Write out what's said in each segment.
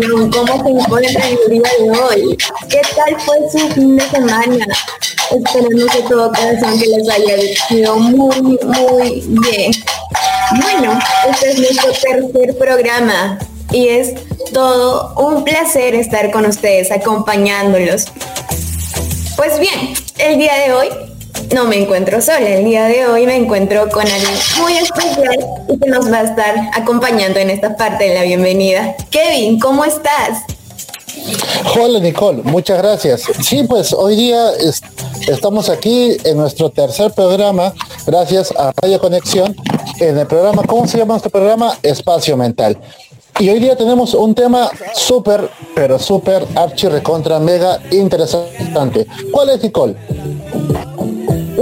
¿Cómo se encuentran el día de hoy? ¿Qué tal fue su fin de semana? Esperemos de todo corazón que les haya ido muy, muy bien. Bueno, este es nuestro tercer programa y es todo un placer estar con ustedes acompañándolos. Pues bien, el día de hoy no me encuentro sola. El día de hoy me encuentro con alguien muy especial y que nos va a estar acompañando en esta parte de la bienvenida. Kevin, ¿cómo estás? Hola Nicole, muchas gracias. Sí, pues hoy día estamos aquí en nuestro tercer programa, gracias a Radio Conexión, en el programa, ¿cómo se llama nuestro programa? Espacio Mental. Y hoy día tenemos un tema súper, pero súper archi recontra mega interesante. ¿Cuál es Nicole?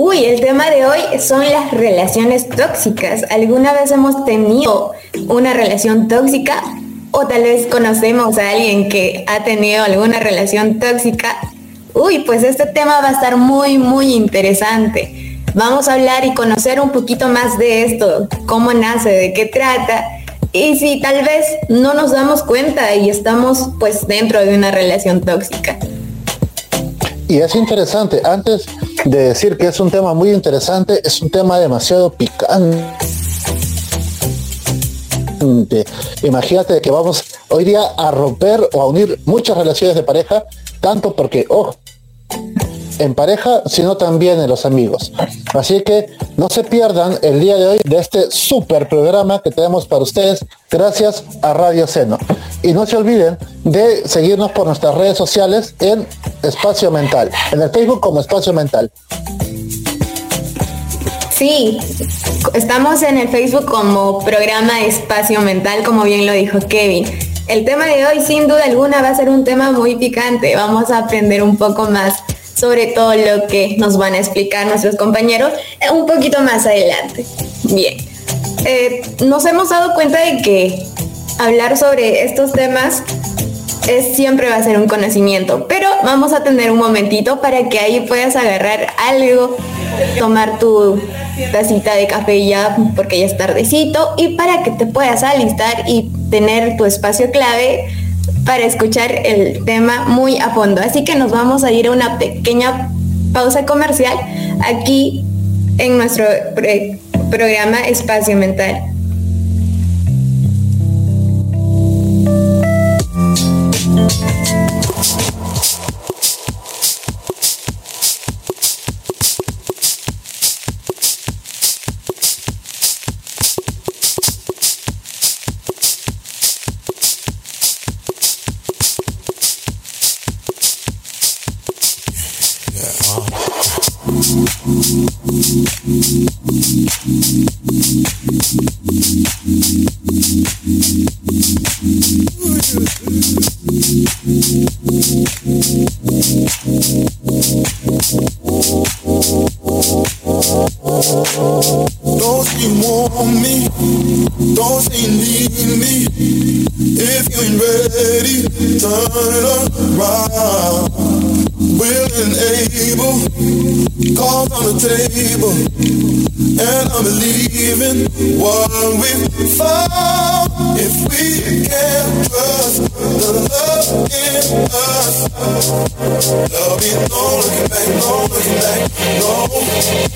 Uy, el tema de hoy son las relaciones tóxicas. ¿Alguna vez hemos tenido una relación tóxica? O tal vez conocemos a alguien que ha tenido alguna relación tóxica. Uy, pues este tema va a estar muy, muy interesante. Vamos a hablar y conocer un poquito más de esto, cómo nace, de qué trata. Y si tal vez no nos damos cuenta y estamos pues dentro de una relación tóxica. Y es interesante, antes de decir que es un tema muy interesante, es un tema demasiado picante. Imagínate que vamos hoy día a romper o a unir muchas relaciones de pareja, tanto porque, ojo, en pareja, sino también en los amigos. Así que no se pierdan el día de hoy de este super programa que tenemos para ustedes gracias a Radio Seno. Y no se olviden de seguirnos por nuestras redes sociales en Espacio Mental, en el Facebook como Espacio Mental. Sí, estamos en el Facebook como programa Espacio Mental, como bien lo dijo Kevin. El tema de hoy sin duda alguna va a ser un tema muy picante. Vamos a aprender un poco más sobre todo lo que nos van a explicar nuestros compañeros eh, un poquito más adelante. Bien, eh, nos hemos dado cuenta de que hablar sobre estos temas es, siempre va a ser un conocimiento, pero vamos a tener un momentito para que ahí puedas agarrar algo, tomar tu tacita de café ya porque ya es tardecito y para que te puedas alistar y tener tu espacio clave para escuchar el tema muy a fondo. Así que nos vamos a ir a una pequeña pausa comercial aquí en nuestro programa Espacio Mental. There'll be no looking back, no looking back, no.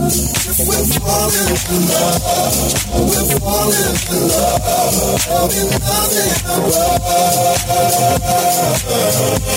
love. There'll be nothing above.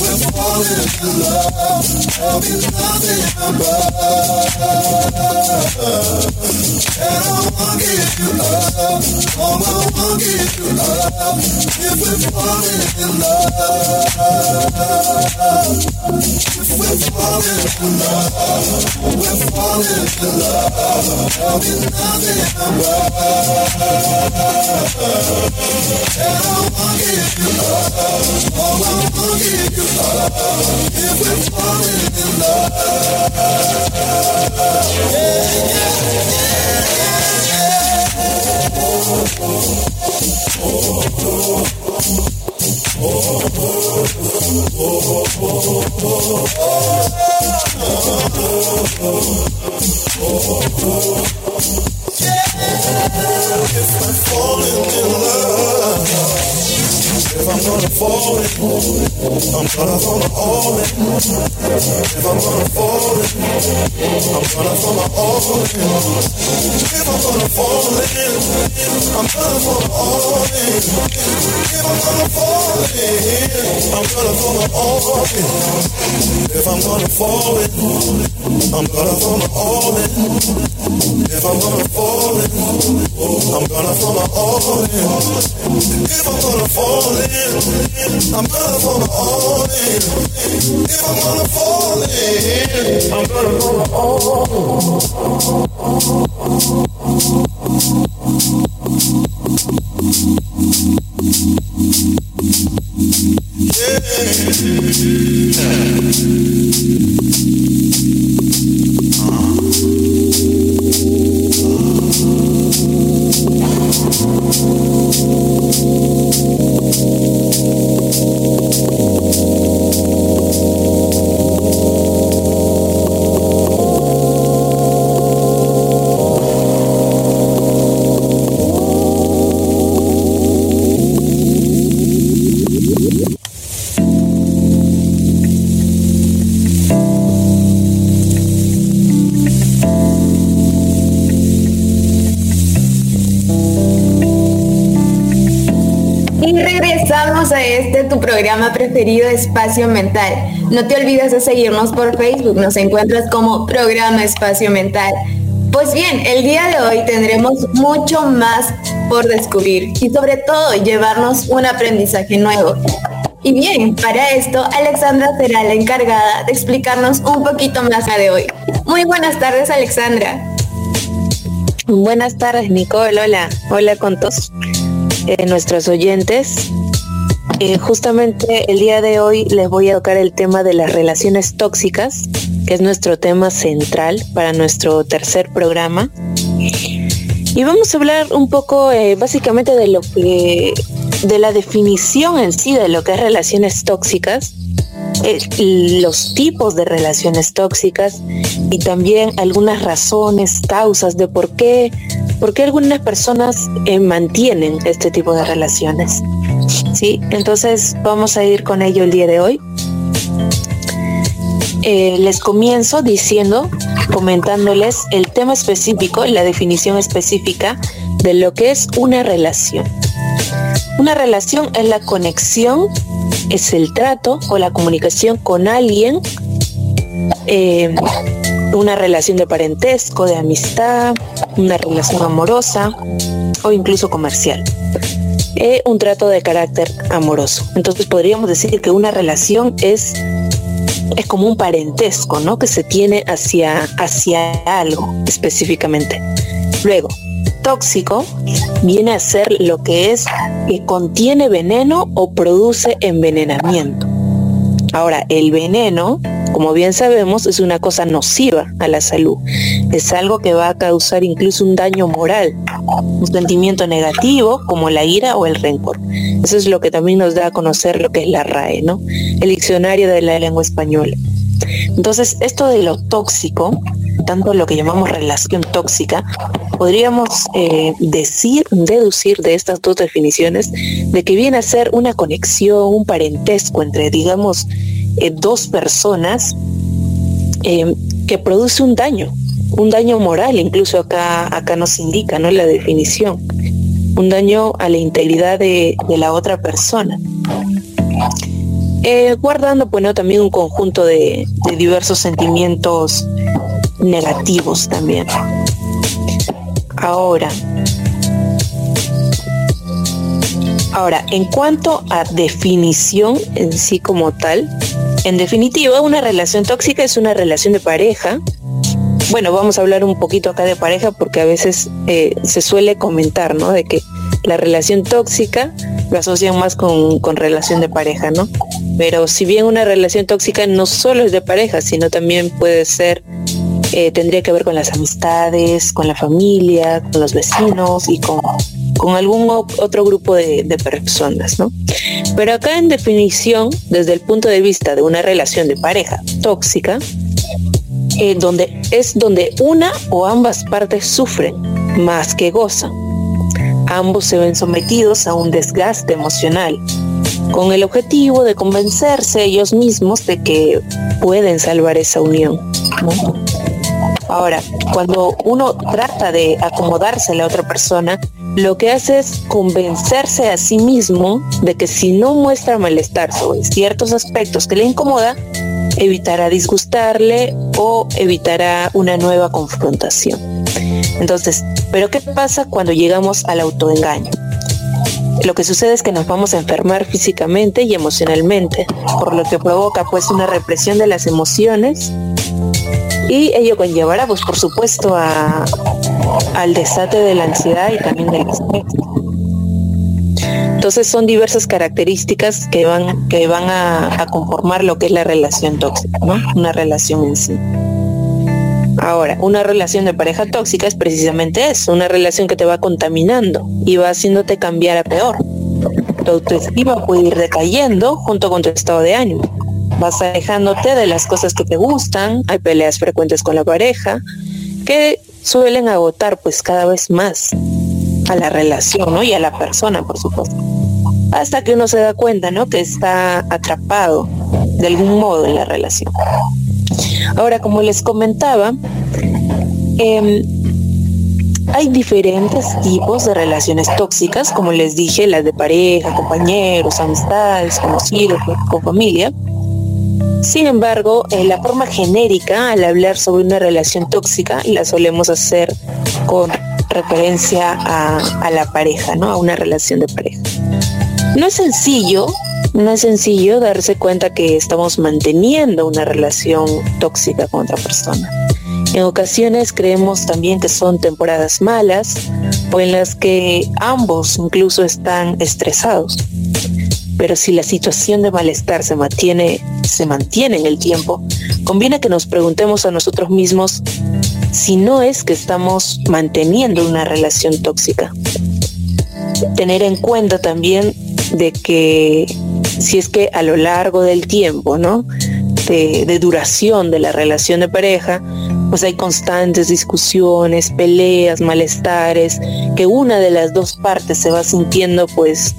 we're falling in love. There'll be nothing above. And I won't give you up. Oh, I won't give you up. If we're falling in love, if we're falling in love, we're falling in love. There'll be nothing above. And I won't give you up. Oh, I won't give you. If we're falling in love, If I'm gonna fall in, I'm gonna fall all in. If I'm gonna fall in, I'm gonna fall all in. If I'm gonna fall in, I'm gonna fall all in. If I'm gonna fall in, I'm gonna fall all in. If I'm gonna fall in, I'm gonna fall all in. If I'm gonna fall in, I'm gonna fall all in. If I'm gonna fall in, I'm gonna fall all in. If I'm gonna fall in, I'm gonna fall all in. Y tu programa preferido Espacio Mental. No te olvides de seguirnos por Facebook, nos encuentras como programa Espacio Mental. Pues bien, el día de hoy tendremos mucho más por descubrir y sobre todo llevarnos un aprendizaje nuevo. Y bien, para esto Alexandra será la encargada de explicarnos un poquito más de hoy. Muy buenas tardes Alexandra. Buenas tardes, Nicole. Hola, hola con todos eh, nuestros oyentes. Eh, justamente el día de hoy les voy a tocar el tema de las relaciones tóxicas, que es nuestro tema central para nuestro tercer programa. Y vamos a hablar un poco eh, básicamente de lo que, de la definición en sí de lo que es relaciones tóxicas, eh, los tipos de relaciones tóxicas y también algunas razones, causas de por qué, por qué algunas personas mantienen este tipo de relaciones. Sí, entonces vamos a ir con ello el día de hoy. Eh, les comienzo diciendo, comentándoles el tema específico, la definición específica de lo que es una relación. Una relación es la conexión, es el trato o la comunicación con alguien, eh, una relación de parentesco, de amistad, una relación amorosa o incluso comercial. Eh, un trato de carácter amoroso. Entonces podríamos decir que una relación es es como un parentesco, ¿no? Que se tiene hacia, hacia algo específicamente. Luego, tóxico viene a ser lo que es que contiene veneno o produce envenenamiento. Ahora, el veneno, como bien sabemos, es una cosa nociva a la salud. Es algo que va a causar incluso un daño moral, un sentimiento negativo como la ira o el rencor. Eso es lo que también nos da a conocer lo que es la RAE, ¿no? El diccionario de la lengua española. Entonces, esto de lo tóxico, tanto lo que llamamos relación tóxica, podríamos eh, decir, deducir de estas dos definiciones, de que viene a ser una conexión, un parentesco entre, digamos, eh, dos personas eh, que produce un daño, un daño moral, incluso acá, acá nos indica ¿no? la definición, un daño a la integridad de, la otra persona. guardando bueno, también un conjunto de, de diversos sentimientos negativos también. Ahora, ahora, en cuanto a definición en sí como tal, en definitiva, una relación tóxica es una relación de pareja. Bueno, vamos a hablar un poquito acá de pareja porque a veces eh, se suele comentar, ¿no? De que la relación tóxica lo asocian más con, con relación de pareja, ¿no? Pero si bien una relación tóxica no solo es de pareja, sino también puede ser eh, tendría que ver con las amistades, con la familia, con los vecinos y con, con algún otro grupo de, personas, ¿no? Pero acá en definición, desde el punto de vista de una relación de pareja tóxica, eh, donde es donde una o ambas partes sufren más que gozan. Ambos se ven sometidos a un desgaste emocional, con el objetivo de convencerse ellos mismos de que pueden salvar esa unión. Ahora, cuando uno trata de acomodarse a la otra persona, lo que hace es convencerse a sí mismo de que si no muestra malestar sobre ciertos aspectos que le incomoda, evitará disgustarle o evitará una nueva confrontación. Entonces, ¿pero qué pasa cuando llegamos al autoengaño? Lo que sucede es que nos vamos a enfermar físicamente y emocionalmente, por lo que provoca pues una represión de las emociones y ello conllevará, pues por supuesto, a, al desate de la ansiedad y también del estrés. Entonces son diversas características que van, que van a, conformar lo que es la relación tóxica. Una relación en sí. Ahora, una relación de pareja tóxica es precisamente eso, una relación que te va contaminando y va haciéndote cambiar a peor. Tu autoestima puede ir decayendo junto con tu estado de ánimo vas alejándote de las cosas que te gustan, hay peleas frecuentes con la pareja, que suelen agotar pues cada vez más a la relación, ¿no? Y a la persona, por supuesto. Hasta que uno se da cuenta, ¿no? Que está atrapado de algún modo en la relación. Ahora, como les comentaba, em, hay diferentes tipos de relaciones tóxicas, como les dije, las de pareja, compañeros, amistades, conocidos, con familia. Sin embargo, en la forma genérica, al hablar sobre una relación tóxica, la solemos hacer con referencia a, la pareja, ¿no? A una relación de pareja. No es sencillo, no es sencillo darse cuenta que estamos manteniendo una relación tóxica con otra persona. En ocasiones creemos también que son temporadas malas o en las que ambos incluso están estresados. Pero si la situación de malestar se mantiene, se mantiene en el tiempo, conviene que nos preguntemos a nosotros mismos si no es que estamos manteniendo una relación tóxica. Tener en cuenta también de que si es que a lo largo del tiempo, ¿no? De, de, duración de la relación de pareja, pues hay constantes discusiones, peleas, malestares, que una de las dos partes se va sintiendo pues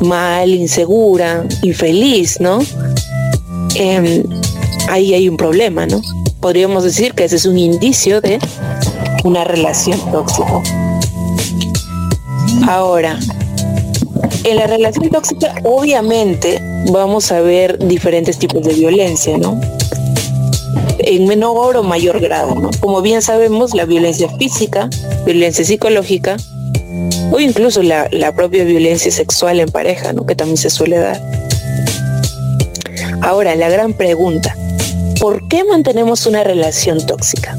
mal, insegura, infeliz, ¿no? Em, ahí hay un problema, ¿no? Podríamos decir que ese es un indicio de una relación tóxica. Ahora, en la relación tóxica obviamente vamos a ver diferentes tipos de violencia, ¿no? En menor o mayor grado, ¿no? Como bien sabemos, la violencia física, violencia psicológica o incluso la, propia violencia sexual en pareja, ¿no? que también se suele dar. Ahora, la gran pregunta, ¿por qué mantenemos una relación tóxica?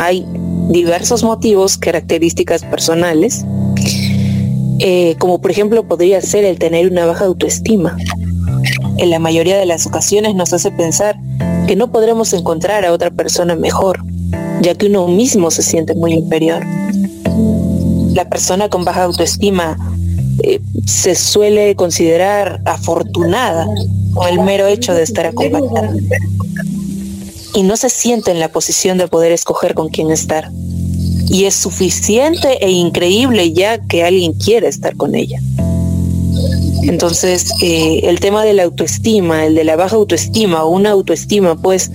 Hay diversos motivos, características personales, eh, como por ejemplo podría ser el tener una baja autoestima. En la mayoría de las ocasiones nos hace pensar que no podremos encontrar a otra persona mejor, ya que uno mismo se siente muy inferior. La persona con baja autoestima eh, se suele considerar afortunada con el mero hecho de estar acompañada y no se siente en la posición de poder escoger con quién estar. Y es suficiente e increíble ya que alguien quiere estar con ella. Entonces, eh, el tema de la autoestima, el de la baja autoestima o una autoestima pues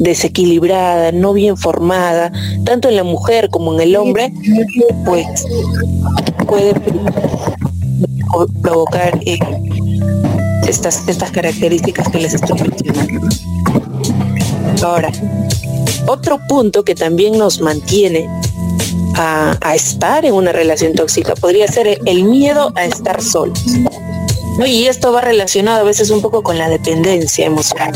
desequilibrada, no bien formada, tanto en la mujer como en el hombre, pues puede provocar eh, estas, estas características que les estoy mencionando. Ahora, otro punto que también nos mantiene a, estar en una relación tóxica podría ser el miedo a estar solos. Y esto va relacionado a veces un poco con la dependencia emocional.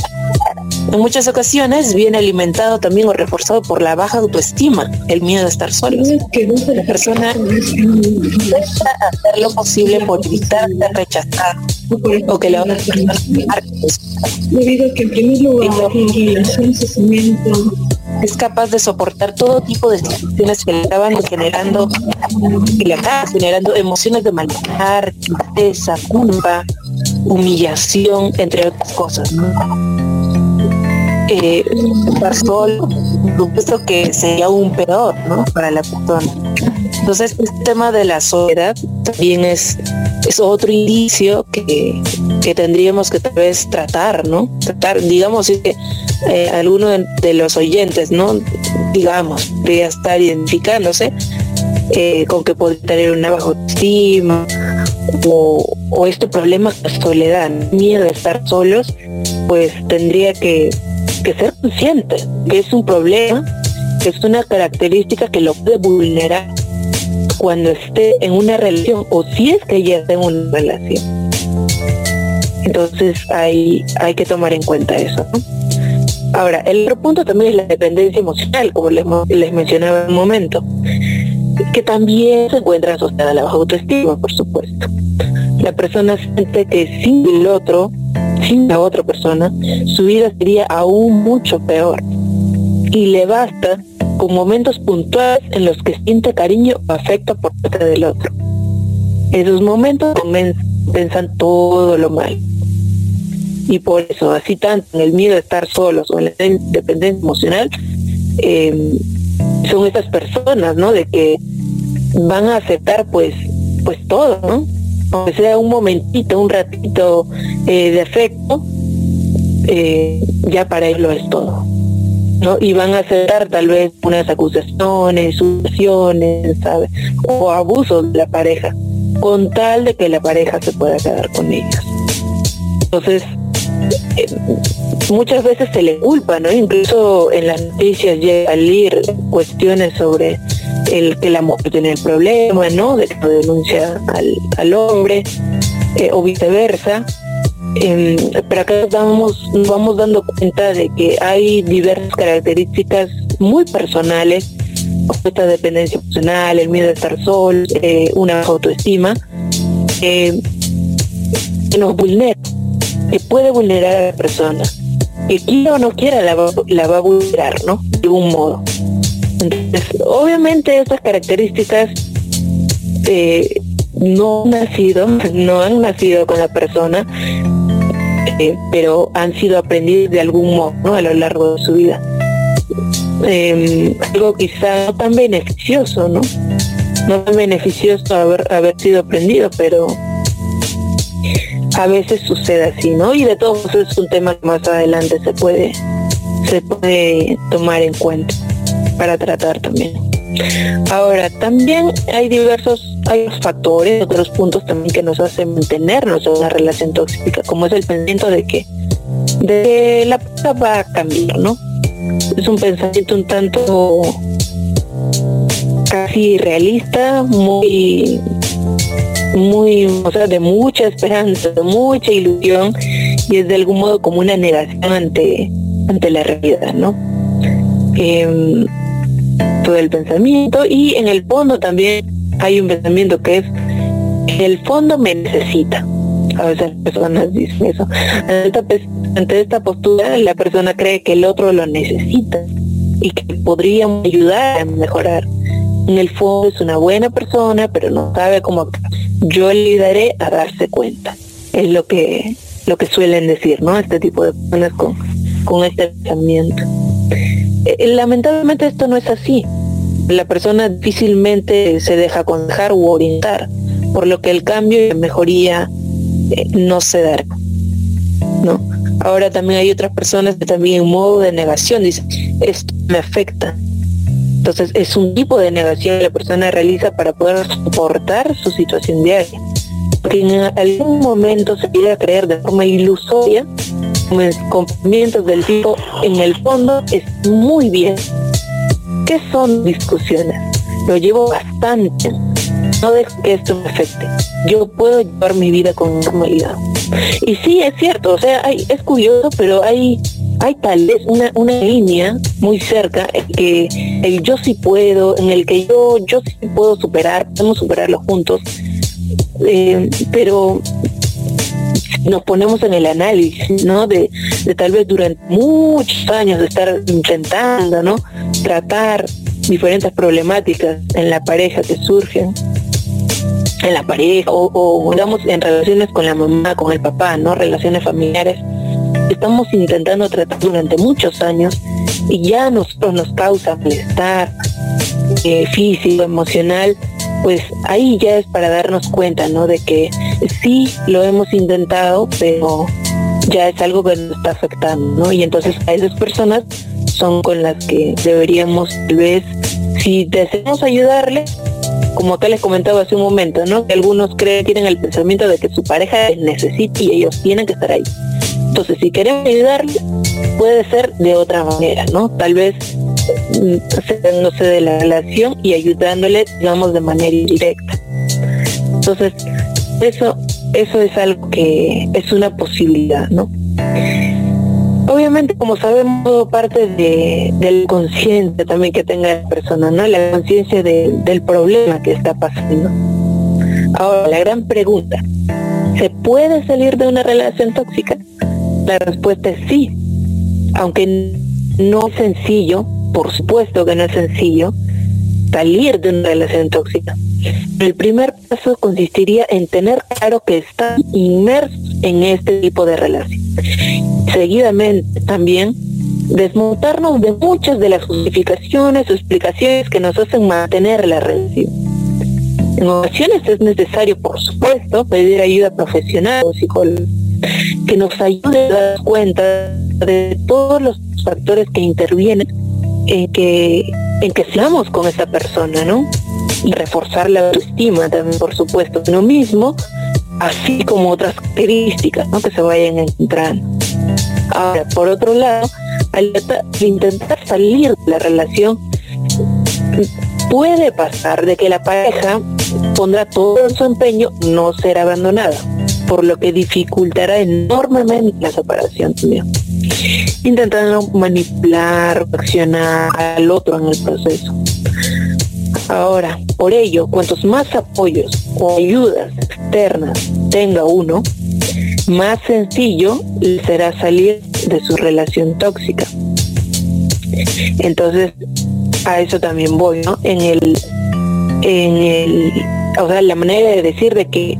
En muchas ocasiones viene alimentado también o reforzado por la baja autoestima, el miedo a estar solo. La persona intenta hacer lo posible por evitar ser rechazada o que la otra persona Debido a que en primer lugar es capaz de soportar todo tipo de situaciones que le estaban generando, que le acaban generando emociones de malestar, tristeza, culpa, humillación, entre otras cosas eh, estar solo, supuesto que sería aún peor, ¿no? Para la persona. Entonces, este tema de la soledad también es, es otro indicio que, que tendríamos que tal vez tratar, ¿no? Tratar, digamos, que eh, alguno de, los oyentes, ¿no? Digamos, podría estar identificándose eh, con que puede tener una baja autoestima o, o este problema de soledad, miedo a estar solos, pues tendría que que ser consciente que es un problema, que es una característica que lo puede vulnerar cuando esté en una relación o si es que ya está en una relación. Entonces hay, hay que tomar en cuenta eso. Ahora, el otro punto también es la dependencia emocional, como les, les mencionaba en un momento, que también se encuentra asociada a la baja autoestima, por supuesto. La persona siente que sin el otro sin la otra persona, su vida sería aún mucho peor. Y le basta con momentos puntuales en los que siente cariño o afecto por parte del otro. Esos momentos piensan todo lo mal. Y por eso, así tanto en el miedo de estar solos o en la independencia emocional, em, son esas personas, ¿no? De que van a aceptar pues, pues todo, ¿no? Aunque sea un momentito, un ratito eh, de afecto, eh, ya para él lo es todo. ¿no? Y van a aceptar tal vez unas acusaciones, sucesiones, ¿sabes? O abusos de la pareja, con tal de que la pareja se pueda quedar con ellos. Entonces, eh, muchas veces se le culpa, ¿no? Incluso en las noticias llega a salir cuestiones sobre el que la mujer tiene el problema, ¿no? De que denuncia al, hombre eh, o viceversa. Em, pero acá nos vamos dando cuenta de que hay diversas características muy personales, esta dependencia emocional, el miedo a estar sol, eh, una autoestima, que nos vulnera, que puede vulnerar a la persona, que quiera o no quiera la va, la va a vulnerar, ¿no? De algún modo. Entonces, obviamente estas características eh, no han nacido, no han nacido con la persona, eh, pero han sido aprendidas de algún modo a lo largo de su vida. Em, algo quizá no tan beneficioso, ¿no? No tan beneficioso haber, haber sido aprendido, pero a veces sucede así, ¿no? Y de todos es un tema que más adelante se puede, se puede tomar en cuenta para tratar también. Ahora, también hay diversos hay factores, otros puntos también que nos hacen mantenernos en una relación tóxica, como es el pensamiento de que, de la cosa va a cambiar, ¿no? Es un pensamiento un tanto casi realista, muy muy, o sea, de mucha esperanza, de mucha ilusión y es de algún modo como una negación ante, ante la realidad, ¿no? Em, todo el pensamiento y en el fondo también hay un pensamiento que es el fondo me necesita. A veces las personas dicen eso. Ante esta, postura la persona cree que el otro lo necesita y que podría ayudar a mejorar. En el fondo es una buena persona, pero no sabe cómo Yo le ayudaré a darse cuenta. Es lo que lo que suelen decir, ¿no? Este tipo de personas con, con este pensamiento. Eh, lamentablemente esto no es así. La persona difícilmente se deja aconsejar u orientar, por lo que el cambio y la mejoría eh, no se dará. ¿no? Ahora también hay otras personas que también en modo de negación dicen, esto me afecta. Entonces es un tipo de negación que la persona realiza para poder soportar su situación diaria. Porque en algún momento se quiere creer de forma ilusoria con pensamientos del tipo en el fondo es muy bien. ¿Qué son discusiones? Lo llevo bastante. No dejo que esto me afecte. Yo puedo llevar mi vida con normalidad. Y sí, es cierto, o sea, hay, es curioso, pero hay, hay tal vez una, una línea muy cerca en que el yo sí puedo, en el que yo, yo sí puedo superar, podemos superarlo juntos, eh, pero nos ponemos en el análisis, ¿no? De, tal vez durante muchos años de estar intentando, ¿no? Tratar diferentes problemáticas en la pareja que surgen, en la pareja, o, o digamos en relaciones con la mamá, con el papá, ¿no? Relaciones familiares. Estamos intentando tratar durante muchos años y ya nosotros nos causa malestar eh, físico, emocional, pues ahí ya es para darnos cuenta, ¿no? De que sí lo hemos intentado, pero ya es algo que nos está afectando, ¿no? Y entonces a esas personas son con las que deberíamos, tal vez, si deseamos ayudarle, como acá les comentaba hace un momento, ¿no? Que algunos creen, tienen el pensamiento de que su pareja les necesita y ellos tienen que estar ahí. Entonces, si queremos ayudarle, puede ser de otra manera, ¿no? Tal vez separándose de la relación y ayudándole, digamos, de manera indirecta. Entonces, eso, eso es algo que es una posibilidad, ¿no? Obviamente, como sabemos, parte de, del consciente también que tenga la persona, ¿no? La conciencia del problema que está pasando. Ahora, la gran pregunta, ¿se puede salir de una relación tóxica? La respuesta es sí, aunque no es sencillo, por supuesto que no es sencillo salir de una relación tóxica. El primer paso consistiría en tener claro que está inmerso en este tipo de relación. Seguidamente también desmontarnos de muchas de las justificaciones o explicaciones que nos hacen mantener la relación. En ocasiones es necesario, por supuesto, pedir ayuda profesional o psicólogo que nos ayude a dar cuenta de todos los factores que intervienen en que, en que seamos con esa persona, ¿no? Y reforzar la autoestima también, por supuesto, uno mismo, así como otras características, ¿no? Que se vayan encontrando. Ahora, por otro lado, al intentar salir de la relación, puede pasar de que la pareja pondrá todo su empeño no ser abandonada, por lo que dificultará enormemente la separación también intentando manipular, accionar al otro en el proceso. Ahora, por ello, cuantos más apoyos o ayudas externas tenga uno, más sencillo le será salir de su relación tóxica. Entonces, a eso también voy, ¿no? En el, en el, o sea, la manera de decir de que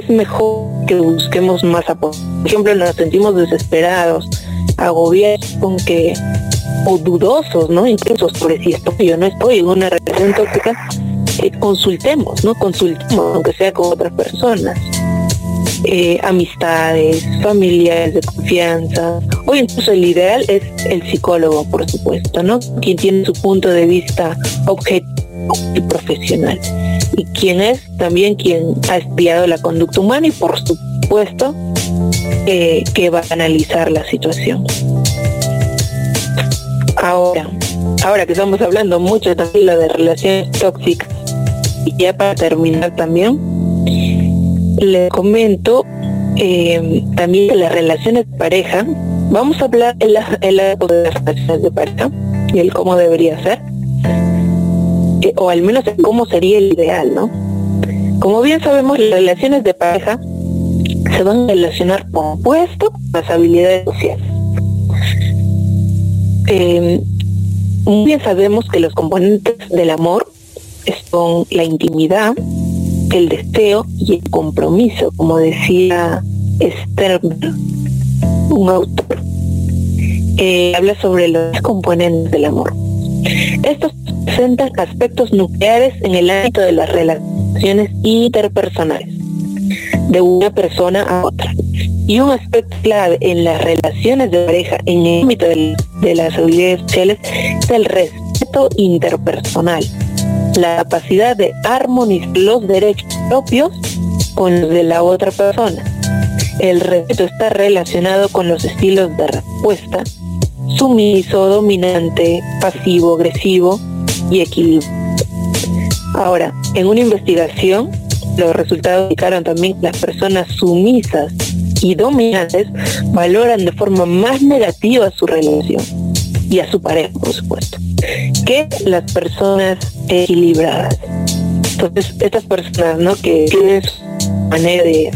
es mejor que busquemos más apoyo. Por ejemplo, nos sentimos desesperados, agobiados con que o dudosos, ¿no? Incluso sobre si estoy o no estoy en una relación tóxica, eh, consultemos, ¿no? Consultemos, aunque sea con otras personas. Eh, amistades, familiares de confianza, o incluso el ideal es el psicólogo, por supuesto, ¿no? Quien tiene su punto de vista objetivo y profesional. Y quien es también quien ha estudiado la conducta humana y por supuesto que va a analizar la situación. Ahora, ahora que estamos hablando mucho también de relaciones tóxicas, y ya para terminar también, les comento eh, también de las relaciones de pareja. Vamos a hablar en la, en las relaciones de pareja y el cómo debería ser. eh, o al menos cómo sería el ideal, ¿no? Como bien sabemos, las relaciones de pareja se van a relacionar con puesto las habilidades sociales. Eh, muy bien sabemos que los componentes del amor son la intimidad, el deseo y el compromiso, como decía Sternberg, un autor. Eh, habla sobre los componentes del amor. Estos presentan aspectos nucleares en el ámbito de las relaciones interpersonales, de una persona a otra. Y un aspecto clave en las relaciones de pareja en el ámbito de, las habilidades sociales es el respeto interpersonal, la capacidad de armonizar los derechos propios con los de la otra persona. El respeto está relacionado con los estilos de respuesta, sumiso, dominante, pasivo, agresivo y equilibrio. Ahora, en una investigación, los resultados indicaron también que las personas sumisas y dominantes valoran de forma más negativa su relación y a su pareja, por supuesto, que las personas equilibradas. Entonces, estas personas, ¿no? Que tienen su manera de,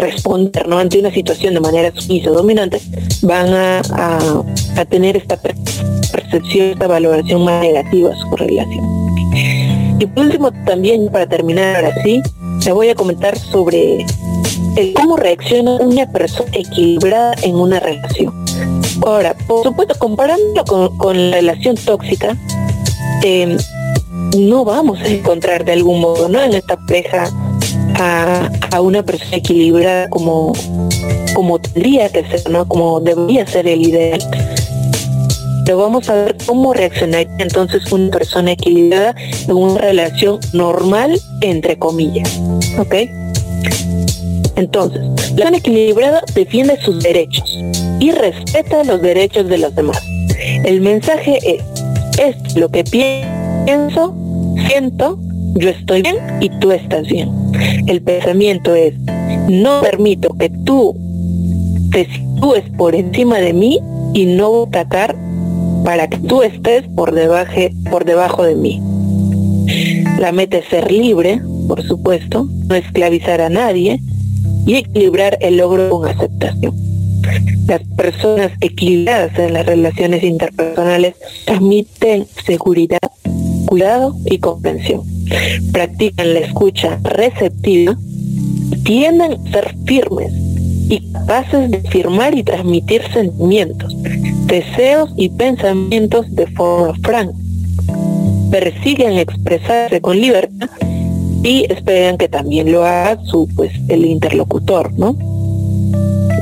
responder, ¿no? Ante una situación de manera sumisa o dominante, van a, a, tener esta percepción, esta valoración más negativa a su relación. Y por último, también para terminar ahora sí, le voy a comentar sobre el cómo reacciona una persona equilibrada en una relación. Ahora, por supuesto, comparándolo con, la relación tóxica, eh, no vamos a encontrar de algún modo, ¿no? En esta pareja a, una persona equilibrada como, como tendría que ser, ¿no? Como debería ser el ideal. Pero vamos a ver cómo reaccionaría entonces una persona equilibrada en una relación normal, entre comillas. ¿Ok? Entonces, la persona equilibrada defiende sus derechos y respeta los derechos de los demás. El mensaje es, es lo que pienso, siento, yo estoy bien y tú estás bien. El pensamiento es, no permito que tú te sitúes por encima de mí y no atacar para que tú estés por debajo, por debajo de mí. La meta es ser libre, por supuesto, no esclavizar a nadie y equilibrar el logro con aceptación. Las personas equilibradas en las relaciones interpersonales transmiten seguridad, cuidado y comprensión. Practican la escucha receptiva, tienden a ser firmes y capaces de firmar y transmitir sentimientos, deseos y pensamientos de forma franca. Persiguen expresarse con libertad y esperan que también lo haga su pues el interlocutor, ¿no?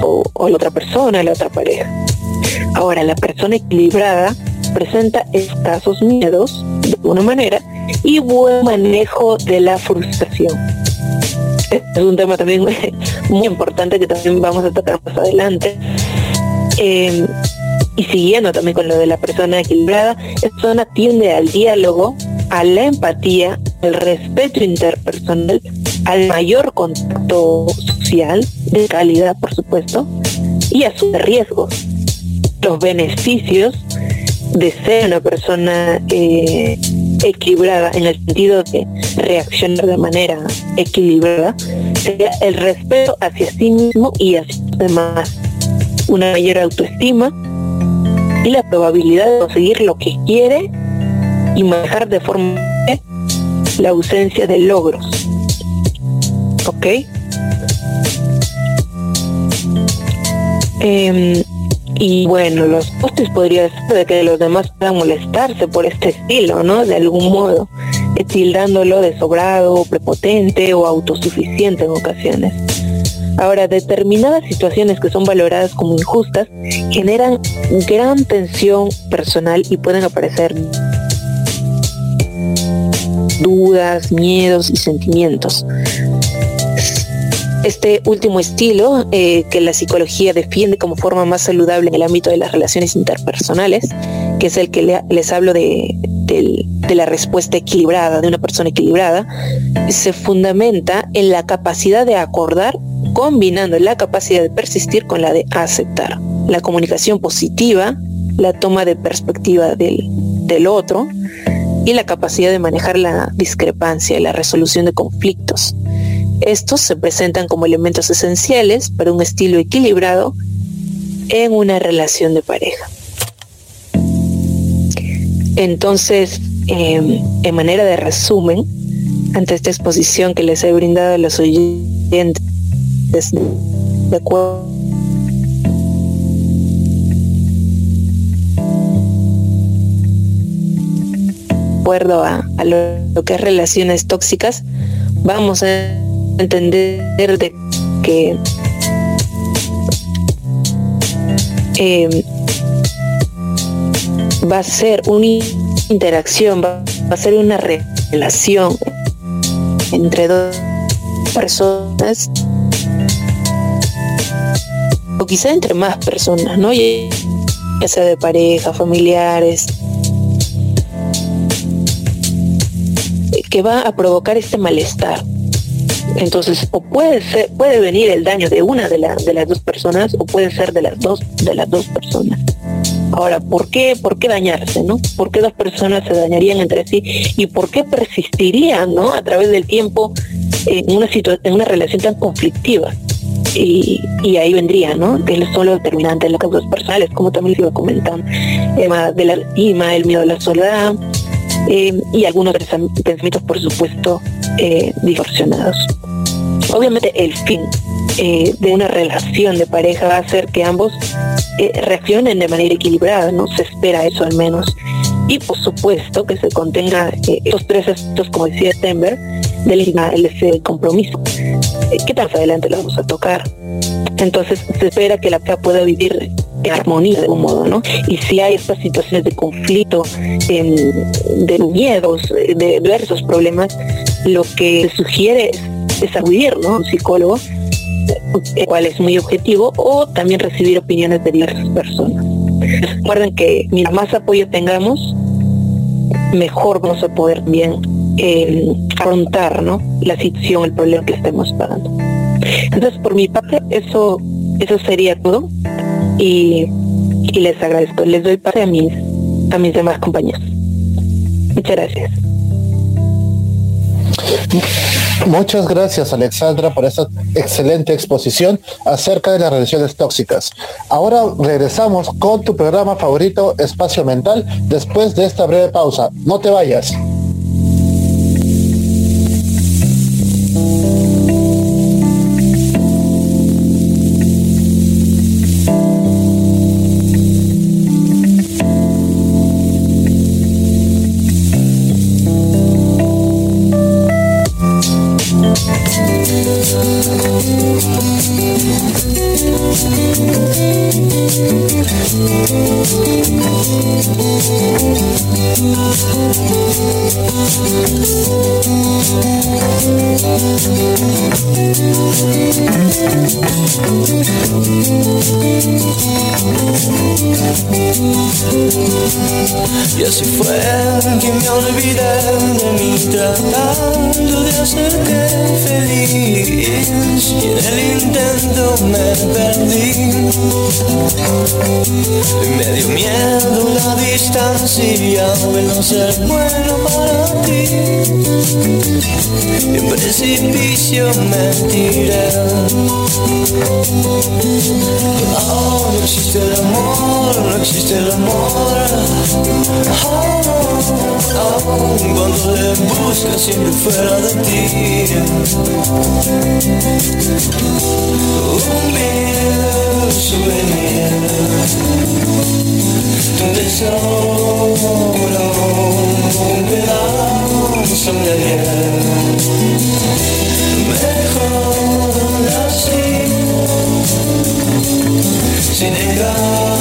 O, la otra persona, la otra pareja. Ahora, la persona equilibrada presenta escasos miedos, de alguna manera, y buen manejo de la frustración. Este es un tema también muy importante que también vamos a tocar más adelante. Em, y siguiendo también con lo de la persona equilibrada, esta persona tiende al diálogo, a la empatía, al respeto interpersonal, al mayor contacto social, de calidad por supuesto, y a sus riesgos. Los beneficios de ser una persona eh, equilibrada en el sentido de reaccionar de manera equilibrada sería el respeto hacia sí mismo y hacia los demás, una mayor autoestima y la probabilidad de conseguir lo que quiere y manejar de forma la ausencia de logros. ¿Ok? Em, y bueno, los postes podría ser de que los demás puedan molestarse por este estilo, ¿no? De algún modo, tildándolo de sobrado, prepotente o autosuficiente en ocasiones. Ahora, determinadas situaciones que son valoradas como injustas generan gran tensión personal y pueden aparecer dudas, miedos y sentimientos. Este último estilo, eh, que la psicología defiende como forma más saludable en el ámbito de las relaciones interpersonales, que es el que les hablo de, de la respuesta equilibrada, de una persona equilibrada, se fundamenta en la capacidad de acordar combinando la capacidad de persistir con la de aceptar. La comunicación positiva, la toma de perspectiva del, otro, y la capacidad de manejar la discrepancia y la resolución de conflictos. Estos se presentan como elementos esenciales para un estilo equilibrado en una relación de pareja. Entonces, em, en manera de resumen, ante esta exposición que les he brindado a los oyentes, de acuerdo a, lo, que es relaciones tóxicas, vamos a entender de que em, va a ser una interacción, va, a ser una relación entre dos personas o quizá entre más personas, ¿no? Ya sea de pareja, familiares, que va a provocar este malestar. Entonces, o puede ser, puede venir el daño de una de, de las dos personas o puede ser de las dos de las dos personas. Ahora, ¿por qué, ¿por qué dañarse, no? ¿Por qué dos personas se dañarían entre sí? ¿Y por qué persistirían, no? A través del tiempo en una en una relación tan conflictiva. Y, ahí vendría, ¿no? Que son los determinantes de las causas personales, como también les iba comentando, de la estima, el miedo a la soledad, eh, y algunos pensamientos, por supuesto, eh. Obviamente el fin eh, de una relación de pareja va a ser que ambos reaccionen de manera equilibrada, ¿no? Se espera eso al menos. Y por supuesto que se contenga estos tres aspectos, como decía Stenberg, del ese compromiso, que más adelante lo vamos a tocar. Entonces se espera que la pareja pueda vivir en armonía de un modo, ¿no? Y si hay estas situaciones de conflicto, de miedos, de diversos problemas, lo que sugiere es, acudir, ¿no? Un psicólogo, el cual es muy objetivo, o también recibir opiniones de diversas personas. Recuerden que mientras más apoyo tengamos, mejor vamos a poder bien eh, afrontar ¿no? la situación, el problema que estemos pagando. Entonces, por mi parte, eso, eso sería todo y, les agradezco. Les doy pase a mis, a mis demás compañeros. Muchas gracias. Muchas gracias Alexandra por esta excelente exposición acerca de las relaciones tóxicas. Ahora regresamos con tu programa favorito Espacio Mental después de esta breve pausa. No te vayas. Me perdí. Me dio miedo la distancia de no ser bueno para ti. En precipicio me tiré. Oh, no existe el amor, no existe el amor. Cuando le busca siempre fuera de ti Vil souvenir Tu tesoro Un pedazo de ayer Mejor así Sin engaños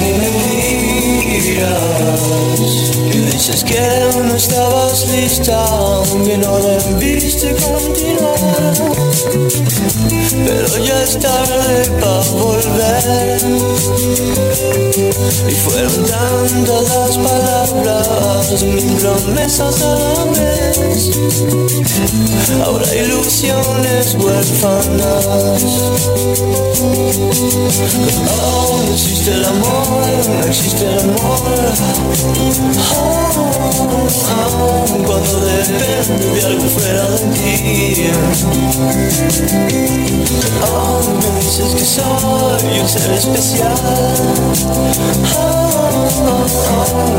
ni mentiras dices que no estabas lista, que no debiste continuar. Pero ya es tarde para volver. Y fueron tantas las palabras, mil promesas a la vez. Ahora ilusiones huérfanas. No existe el amor, no existe el amor. Cuando depende de algo fuera de ti. Oh, me dices que soy un ser especial.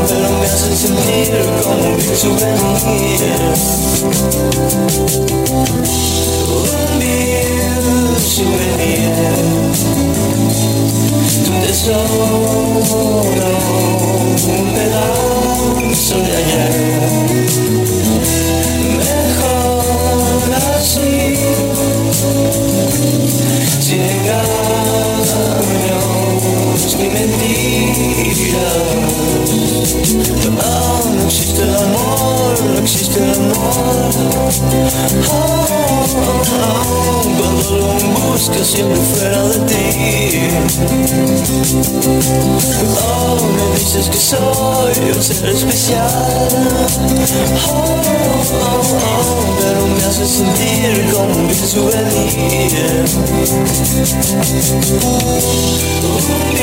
pero me haces sentir como un souvenir. Un souvenir tu tesoro, un pedazo de ayer. Mejor así, sin engaños ni mentiras. Ah, no existe el amor, no existe el amor. oh. cuando lo buscas siempre fuera de ti. Oh, me dices que soy un ser especial. Oh, pero me hace sentir como un souvenir.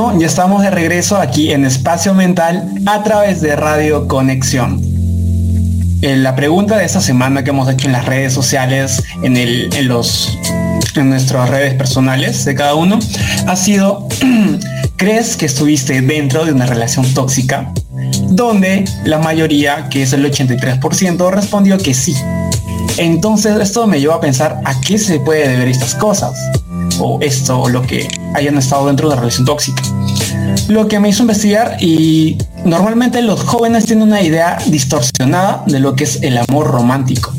Bueno, ya estamos de regreso aquí en Espacio Mental a través de Radio Conexión. Eh, la pregunta de esta semana que hemos hecho en las redes sociales, en, el, en, los, en nuestras redes personales de cada uno, ha sido, ¿crees que estuviste dentro de una relación tóxica? Donde la mayoría, que es el 83%, respondió que sí. Entonces esto me llevó a pensar a qué se puede deber estas cosas o esto o lo que hayan estado dentro de una relación tóxica. Lo que me hizo investigar y normalmente los jóvenes tienen una idea distorsionada de lo que es el amor romántico,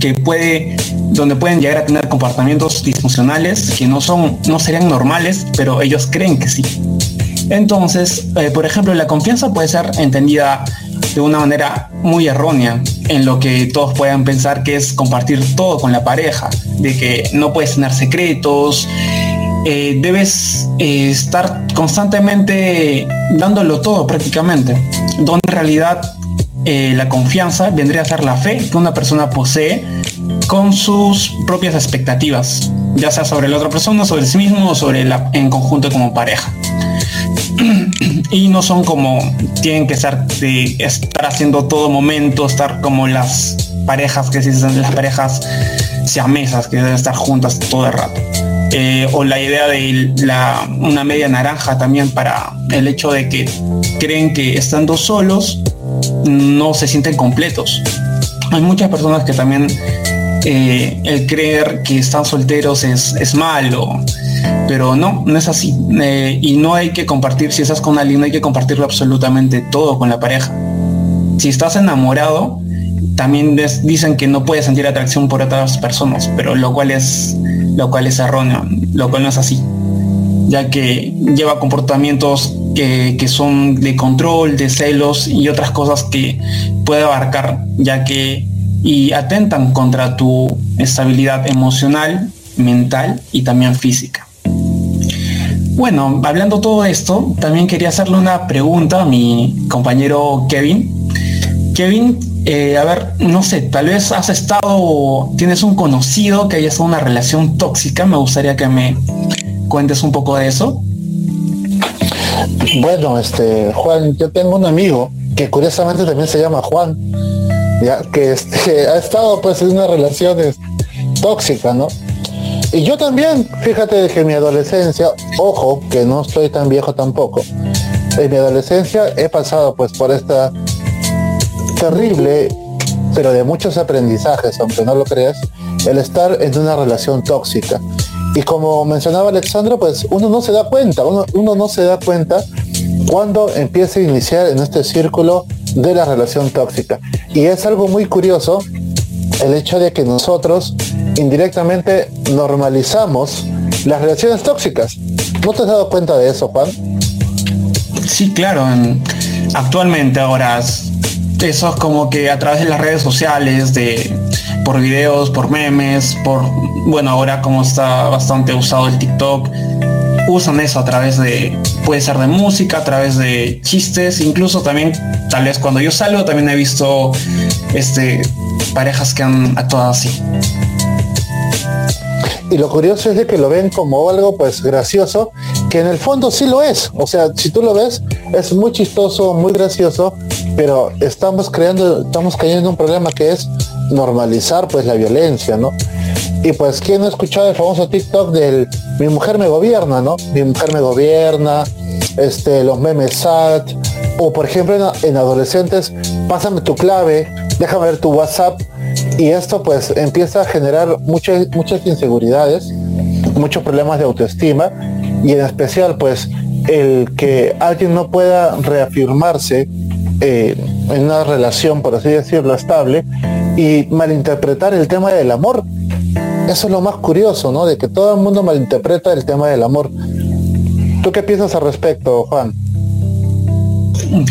que puede, donde pueden llegar a tener comportamientos disfuncionales que no son, no serían normales, pero ellos creen que sí. Entonces, eh, por ejemplo, la confianza puede ser entendida de una manera muy errónea, en lo que todos puedan pensar que es compartir todo con la pareja, de que no puedes tener secretos, eh, debes eh, estar constantemente dándolo todo prácticamente, donde en realidad eh, la confianza vendría a ser la fe que una persona posee con sus propias expectativas, ya sea sobre la otra persona, sobre sí mismo o sobre la en conjunto como pareja. y no son como tienen que estar de estar haciendo todo momento, estar como las parejas que se dicen las parejas siamesas que deben estar juntas todo el rato. Eh, o la idea de la, una media naranja también para el hecho de que creen que estando solos no se sienten completos. Hay muchas personas que también eh, el creer que están solteros es, es malo, pero no, no es así. Eh, y no hay que compartir, si estás con alguien, no hay que compartirlo absolutamente todo con la pareja. Si estás enamorado, también dicen que no puedes sentir atracción por otras personas, pero lo cual es, lo cual es erróneo, lo cual no es así, ya que lleva comportamientos que, que son de control, de celos y otras cosas que puede abarcar, ya que y atentan contra tu estabilidad emocional, mental y también física. Bueno, hablando todo esto, también quería hacerle una pregunta a mi compañero Kevin. Kevin, eh, a ver, no sé, tal vez has estado, tienes un conocido que haya estado en una relación tóxica. Me gustaría que me cuentes un poco de eso. Bueno, este, Juan, yo tengo un amigo que curiosamente también se llama Juan, ya que este, ha estado pues en una relación tóxica, ¿no? Y yo también, fíjate que en mi adolescencia, ojo, que no estoy tan viejo tampoco, en mi adolescencia he pasado pues por esta terrible, pero de muchos aprendizajes, aunque no lo creas, el estar en una relación tóxica. Y como mencionaba Alexandra, pues uno no se da cuenta, uno, no se da cuenta cuando empieza a iniciar en este círculo de la relación tóxica. Y es algo muy curioso el hecho de que nosotros indirectamente normalizamos las relaciones tóxicas. ¿No te has dado cuenta de eso, Juan? Sí, claro. Actualmente ahora eso es como que a través de las redes sociales, de por videos, por memes, por bueno ahora como está bastante usado el TikTok, usan eso a través de puede ser de música, a través de chistes, incluso también tal vez cuando yo salgo también he visto este parejas que han actuado así. Y lo curioso es de que lo ven como algo pues gracioso, que en el fondo sí lo es. O sea, si tú lo ves, es muy chistoso, muy gracioso, pero estamos creando, estamos cayendo en un problema que es normalizar pues la violencia, ¿no? Y pues, ¿quién no ha escuchado el famoso TikTok del mi mujer me gobierna, ¿no? Mi mujer me gobierna, este, los memes sad, o por ejemplo en, en adolescentes, pásame tu clave, déjame ver tu WhatsApp y esto pues empieza a generar muchas, muchas inseguridades, muchos problemas de autoestima y en especial pues el que alguien no pueda reafirmarse eh, en una relación, por así decirlo, estable y malinterpretar el tema del amor. Eso es lo más curioso, ¿no? De que todo el mundo malinterpreta el tema del amor. ¿Tú qué piensas al respecto, Juan?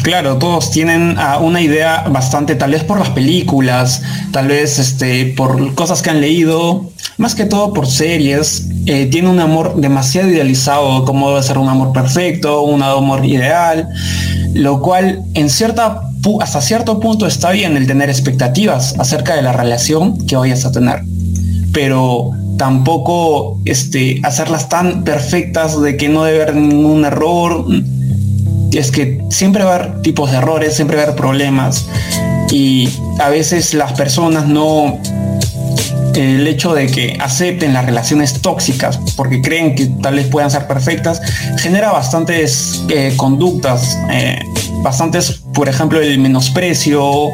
Claro, todos tienen ah, una idea bastante, tal vez por las películas, tal vez este, por cosas que han leído, más que todo por series, eh, tiene un amor demasiado idealizado, como debe ser un amor perfecto, un amor ideal, lo cual en cierta, hasta cierto punto está bien el tener expectativas acerca de la relación que vayas a tener, pero tampoco este, hacerlas tan perfectas de que no debe haber ningún error, es que siempre va a haber tipos de errores, siempre va a haber problemas y a veces las personas no el hecho de que acepten las relaciones tóxicas porque creen que tal vez puedan ser perfectas genera bastantes eh, conductas eh, bastantes por ejemplo el menosprecio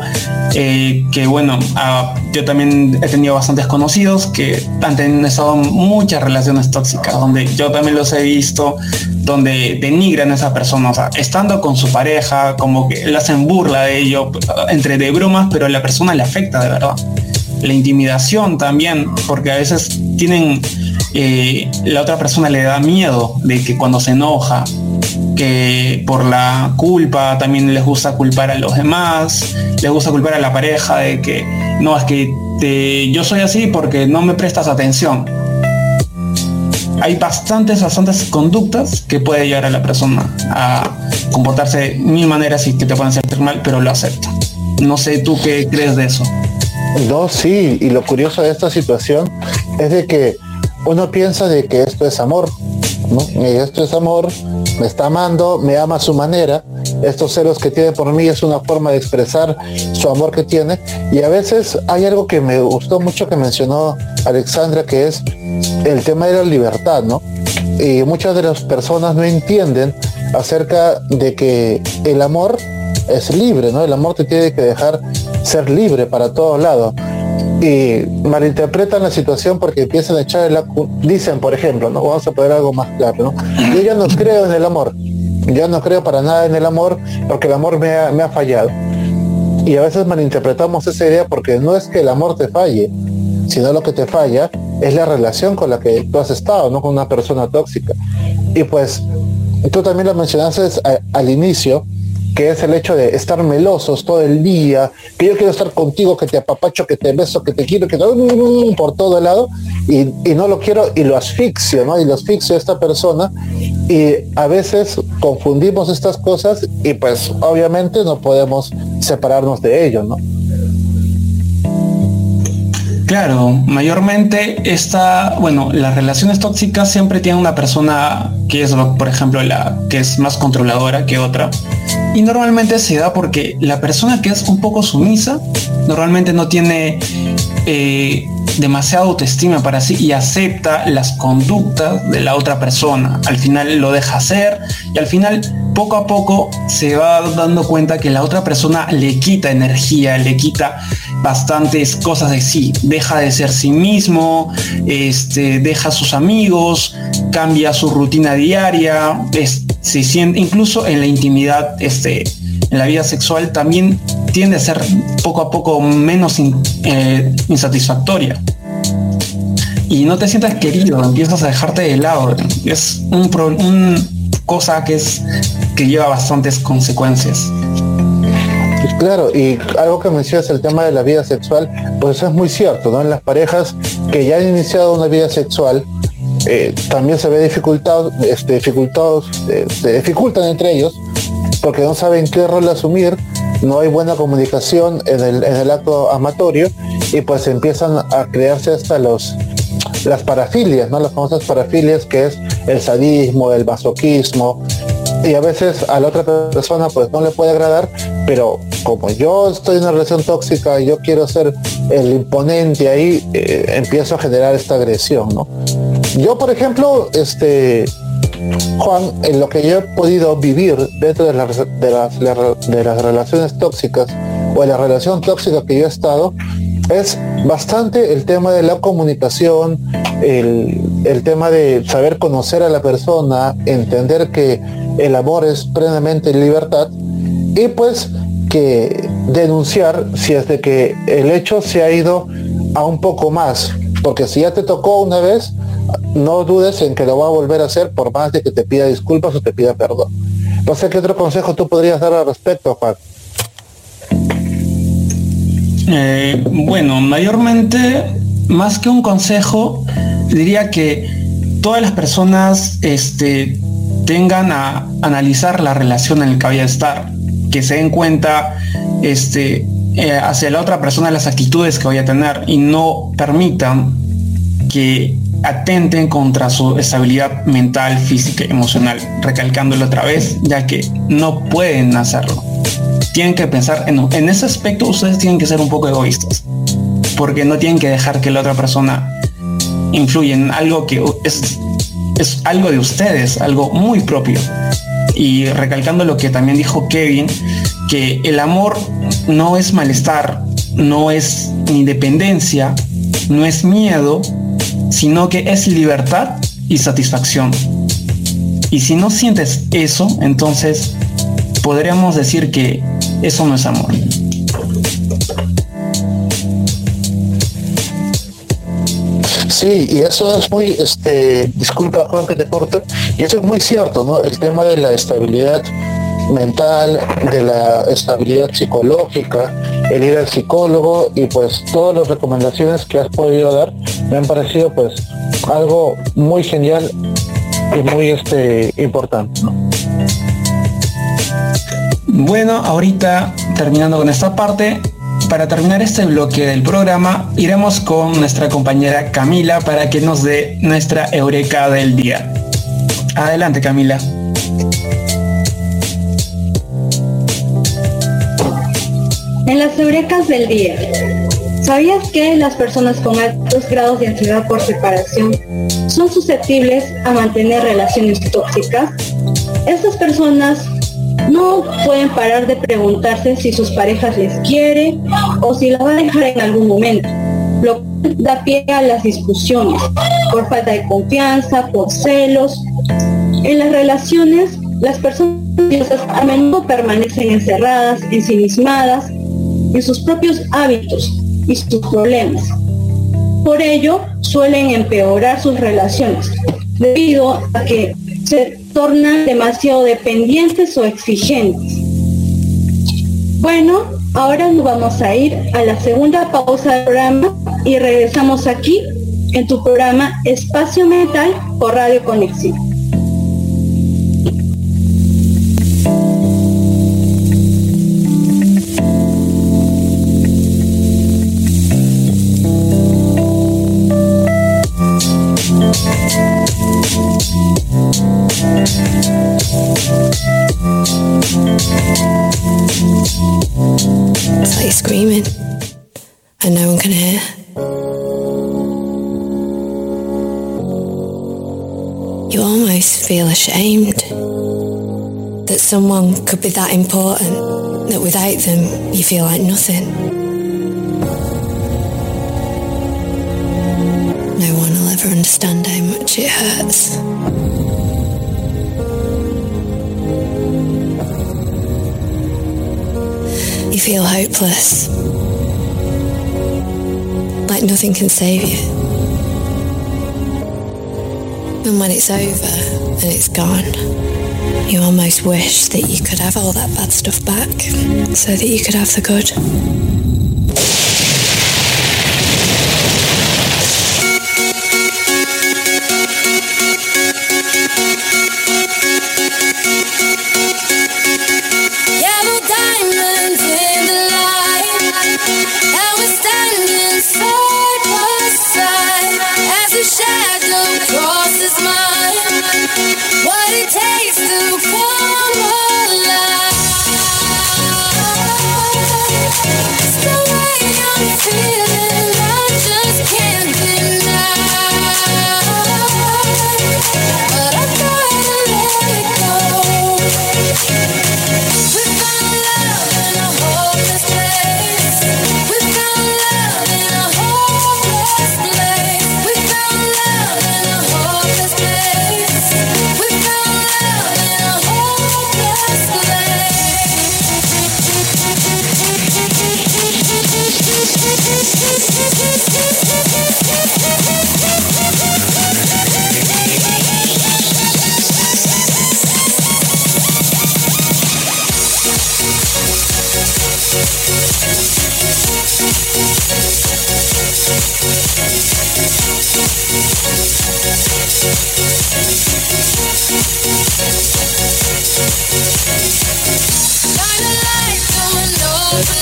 eh, que bueno ah, yo también he tenido bastantes conocidos que han tenido estado muchas relaciones tóxicas donde yo también los he visto donde denigran a esa persona, estando con su pareja, como que le hacen burla de ello, entre de bromas, pero a la persona le afecta de verdad. La intimidación también, porque a veces tienen, eh, la otra persona le da miedo de que cuando se enoja, que por la culpa también les gusta culpar a los demás, les gusta culpar a la pareja de que no, es que yo soy así porque no me prestas atención hay bastantes, bastantes conductas que puede llevar a la persona a comportarse de mil maneras y que te pueden sentir mal, pero lo acepta. No sé tú qué crees de eso. No, sí, y lo curioso de esta situación es de que uno piensa de que esto es amor, ¿no? Y esto es amor, me está amando, me ama a su manera, estos celos que tiene por mí es una forma de expresar su amor que tiene, y a veces hay algo que me gustó mucho que mencionó Alexandra, que es el tema de la libertad, ¿no? Y muchas de las personas no entienden acerca de que el amor es libre, ¿no? El amor te tiene que dejar ser libre para todos lados. Y malinterpretan la situación porque empiezan a echar el dicen, por ejemplo, ¿no? Vamos a poner algo más claro, ¿no? Yo ya no creo en el amor. Yo no creo para nada en el amor porque el amor me ha, me ha fallado. Y a veces malinterpretamos esa idea porque no es que el amor te falle, sino lo que te falla es la relación con la que tú has estado, no con una persona tóxica. Y pues tú también lo mencionaste al inicio, que es el hecho de estar melosos todo el día, que yo quiero estar contigo, que te apapacho, que te beso, que te quiero, que te por todo el lado, y, no lo quiero y lo asfixio, ¿no? Y lo asfixio a esta persona Y a veces confundimos estas cosas y pues obviamente no podemos separarnos de ello, ¿no? Claro, mayormente esta, bueno, las relaciones tóxicas siempre tienen una persona que es, por ejemplo, la que es más controladora que otra. Y normalmente se da porque la persona que es un poco sumisa normalmente no tiene eh, demasiada autoestima para sí y acepta las conductas de la otra persona. Al final lo deja hacer y al final poco a poco se va dando cuenta que la otra persona le quita energía, le quita bastantes cosas de sí, deja de ser sí mismo, este, deja a sus amigos, cambia su rutina diaria, se siente, incluso en la intimidad, este, en la vida sexual también tiende a ser poco a poco menos eh, insatisfactoria. Y no te sientas querido, empiezas a dejarte de lado. Es un, un cosa que es que lleva bastantes consecuencias. Claro, y algo que mencionas el tema de la vida sexual, pues eso es muy cierto, ¿no? En las parejas que ya han iniciado una vida sexual, eh, también se ve dificultado, este, dificultados, eh, se dificultan entre ellos, porque no saben qué rol asumir, no hay buena comunicación en el, en el acto amatorio, y pues empiezan a crearse hasta los las parafilias, ¿no? Las famosas parafilias que es el sadismo, el masoquismo, y a veces a la otra persona pues no le puede agradar, pero como yo estoy en una relación tóxica y yo quiero ser el imponente ahí, eh, empiezo a generar esta agresión, ¿no? Yo, por ejemplo, este, Juan, en lo que yo he podido vivir dentro de, las, de, las, de las relaciones tóxicas o en la relación tóxica que yo he estado, es bastante el tema de la comunicación, el, el, tema de saber conocer a la persona, entender que el amor es plenamente libertad y pues que denunciar si es de que el hecho se ha ido a un poco más, porque si ya te tocó una vez, no dudes en que lo va a volver a hacer por más de que te pida disculpas o te pida perdón. No sé qué otro consejo tú podrías dar al respecto, Juan. Eh, bueno, mayormente, más que un consejo, diría que todas las personas este, tengan a analizar la relación en la que vaya a estar, que se den cuenta este, eh, hacia la otra persona las actitudes que vaya a tener y no permitan que atenten contra su estabilidad mental, física y emocional, recalcándolo otra vez, ya que no pueden hacerlo. Tienen que pensar en, en ese aspecto ustedes tienen que ser un poco egoístas porque no tienen que dejar que la otra persona influya en algo que es, es algo de ustedes, algo muy propio. Y recalcando lo que también dijo Kevin, que el amor no es malestar, no es independencia, no es miedo, sino que es libertad y satisfacción. Y si no sientes eso, entonces podríamos decir que eso no es amor. Sí, y eso es muy, este, disculpa Juan que te corte, y eso es muy cierto, ¿no? El tema de la estabilidad mental, de la estabilidad psicológica, el ir al psicólogo y pues todas las recomendaciones que has podido dar me han parecido pues algo muy genial y muy este importante, ¿no? Bueno, ahorita terminando con esta parte, para terminar este bloque del programa, iremos con nuestra compañera Camila para que nos dé nuestra eureka del día. Adelante Camila. En las eurecas del día, ¿sabías que las personas con altos grados de ansiedad por separación son susceptibles a mantener relaciones tóxicas? Estas personas no pueden parar de preguntarse si sus parejas les quiere o si las va a dejar en algún momento, lo da pie a las discusiones por falta de confianza, por celos. En las relaciones, las personas a menudo permanecen encerradas, ensimismadas en sus propios hábitos y sus problemas. Por ello, suelen empeorar sus relaciones, debido a que se tornan demasiado dependientes o exigentes. Bueno, ahora nos vamos a ir a la segunda pausa del programa y regresamos aquí en tu programa Espacio Mental por Radio Conexión. You almost feel ashamed that someone could be that important that without them you feel like nothing. No one will ever understand how much it hurts. You feel hopeless. Like nothing can save you. And when it's over and it's gone, you almost wish that you could have all that bad stuff back so that you could have the good.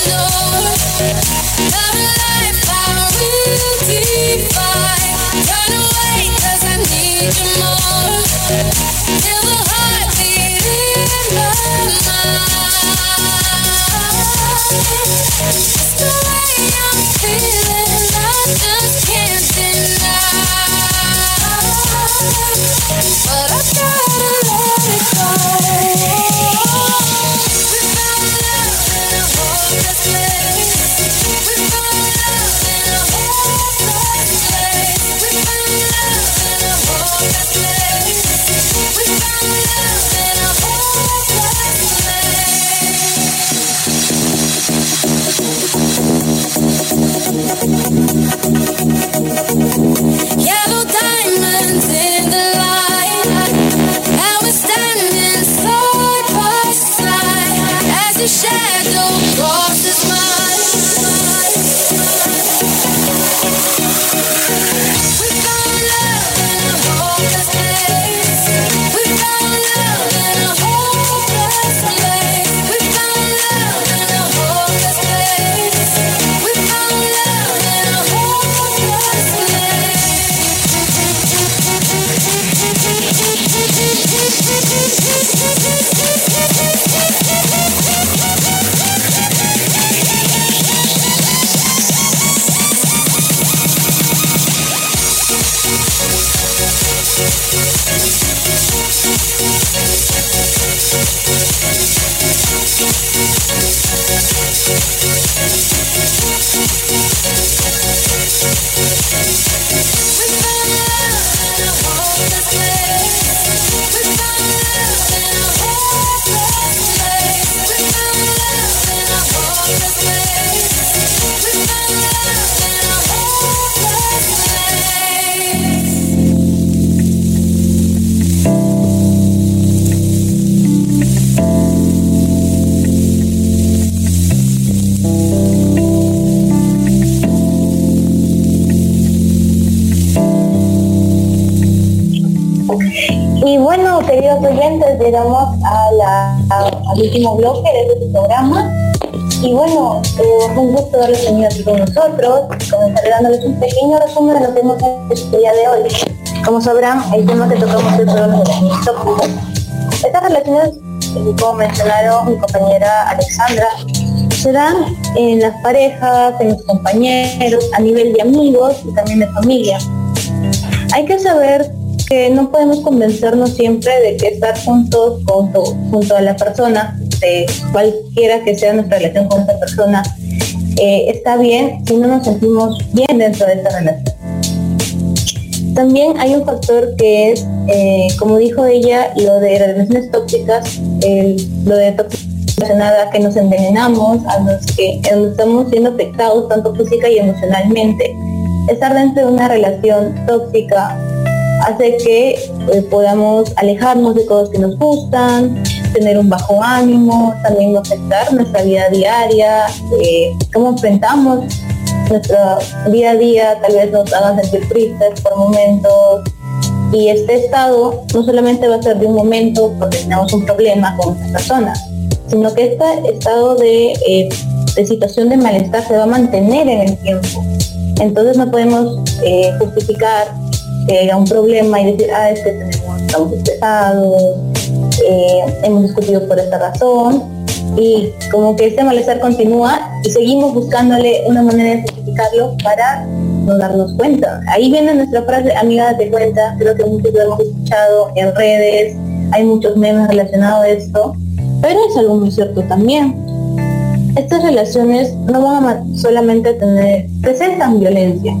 is over. Love life, I will real. Llegamos a la- a- al último bloque de este programa. Y bueno, eh, un gusto haberlos tenido aquí con nosotros. Comenzaré dándoles un pequeño resumen de lo que hemos día de hoy. Como sabrán, el tema que tocamos hoy fueron las relaciones. Estas relaciones, como mencionaron mi compañera Alexandra, se dan en las parejas, en los compañeros, a nivel de amigos y también de familia. Hay que saber no podemos convencernos siempre de que estar juntos junto, junto a la persona, de cualquiera que sea nuestra relación con esta persona, eh, está bien si no nos sentimos bien dentro de esta relación. También hay un factor que es, eh, como dijo ella, lo de relaciones tóxicas, lo de tóxica relacionada a que nos envenenamos, a los que estamos siendo afectados tanto física y emocionalmente. Estar dentro de una relación tóxica hace que eh, podamos alejarnos de cosas que nos gustan, tener un bajo ánimo, también afectar nuestra vida diaria, eh, cómo enfrentamos nuestra vida a día, tal vez nos haga sentir tristes por momentos. Y este estado no solamente va a ser de un momento porque tenemos un problema con esta persona, sino que este estado de, eh, de situación de malestar se va a mantener en el tiempo. Entonces no podemos justificar que haya un problema y decir, ah, es que tenemos, estamos estresados, eh, hemos discutido por esta razón, y como que este malestar continúa y seguimos buscándole una manera de justificarlo para no darnos cuenta. Ahí viene nuestra frase, amiga, date cuenta, creo que muchos lo hemos escuchado en redes, hay muchos memes relacionados a esto, pero es algo muy cierto también. Estas relaciones no van a solamente tener, presentan violencia,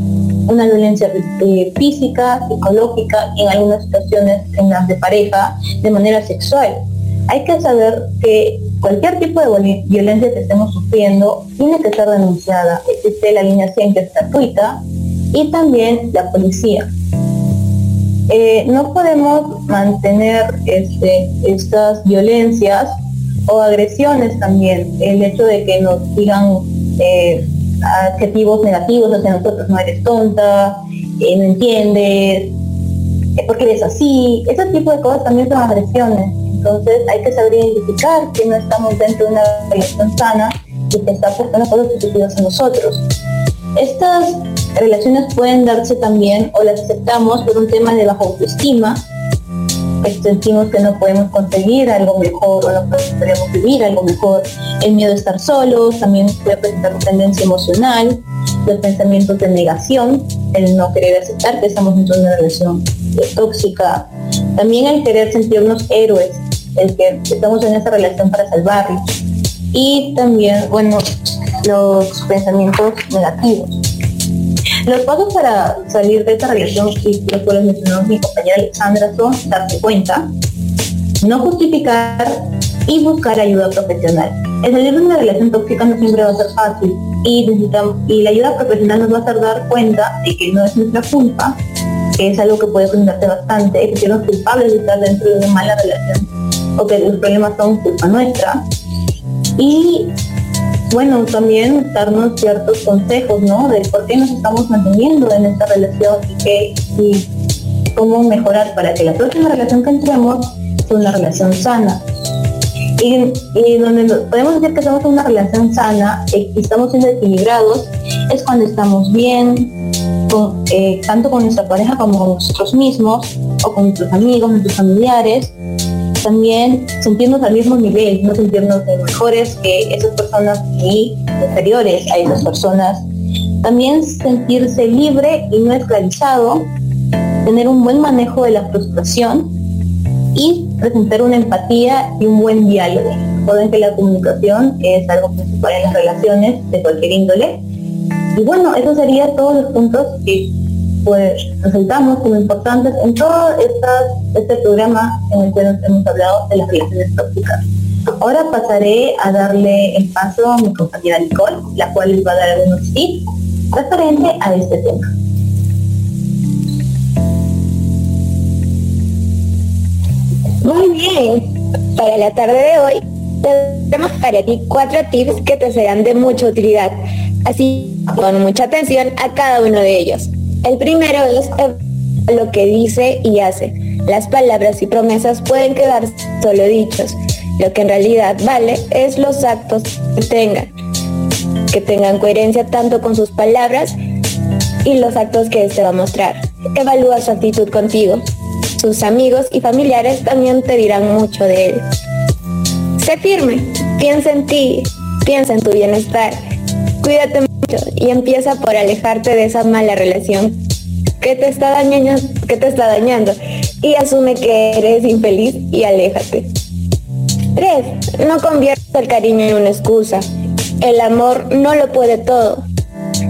una violencia eh, física, psicológica en algunas situaciones en las de pareja de manera sexual. Hay que saber que cualquier tipo de violencia que estemos sufriendo tiene que ser denunciada. Existe la línea 100 que es gratuita y también la policía. Eh, no podemos mantener este, estas violencias o agresiones también. El hecho de que nos digan eh, adjetivos negativos hacia nosotros, no eres tonta, eh, no entiendes, eh, porque eres así, ese tipo de cosas también son agresiones. Entonces hay que saber identificar que no estamos dentro de una relación sana y que está afectando cosas positivas a nosotros. Estas relaciones pueden darse también o las aceptamos por un tema de baja autoestima, sentimos que no podemos conseguir algo mejor o no podemos vivir algo mejor, el miedo a estar solos, también puede presentar dependencia emocional, los pensamientos de negación, el no querer aceptar que estamos dentro de una relación eh, tóxica, también el querer sentirnos héroes, el que estamos en esa relación para salvarlos y también, bueno, los pensamientos negativos. Los pasos para salir de esta relación, y los cuales mencionó mi compañera Alexandra, son darse cuenta, no justificar y buscar ayuda profesional. El salir de una relación tóxica no siempre va a ser fácil y, necesitamos, y la ayuda profesional nos va a hacer dar cuenta de que no es nuestra culpa, que es algo que puede frustrarte bastante, que somos culpables de estar dentro de una mala relación o que los problemas son culpa nuestra. Y bueno, también darnos ciertos consejos, ¿no? De por qué nos estamos manteniendo en esta relación y, cómo mejorar para que la próxima relación que entremos sea una relación sana. Y, y donde podemos decir que estamos en una relación sana y estamos siendo equilibrados es cuando estamos bien, eh, tanto con nuestra pareja como con nosotros mismos o con nuestros amigos, nuestros familiares, también sentirnos al mismo nivel, no sentirnos de mejores que esas personas y inferiores a esas personas. También sentirse libre y no esclavizado, tener un buen manejo de la frustración y presentar una empatía y un buen diálogo. Recuerden que la comunicación es algo principal en las relaciones de cualquier índole. Y bueno, eso sería todos los puntos que pues resaltamos como importantes en todo este programa en el que nos hemos hablado de las relaciones tóxicas. Ahora pasaré a darle el paso a mi compañera Nicole, la cual les va a dar algunos tips referente a este tema. Muy bien. Para la tarde de hoy tenemos para ti cuatro tips que te serán de mucha utilidad. Así, con mucha atención a cada uno de ellos. El primero es lo que dice y hace. Las palabras y promesas pueden quedar solo dichos. Lo que en realidad vale es los actos que tengan. Que tengan coherencia tanto con sus palabras y los actos que éste va a mostrar. Evalúa su actitud contigo. Sus amigos y familiares también te dirán mucho de él. Sé firme, piensa en ti, Piensa en tu bienestar. Cuídate y empieza por alejarte de esa mala relación que te está dañando, que te está dañando y asume que eres infeliz y aléjate. 3. No conviertas el cariño en una excusa. El amor no lo puede todo.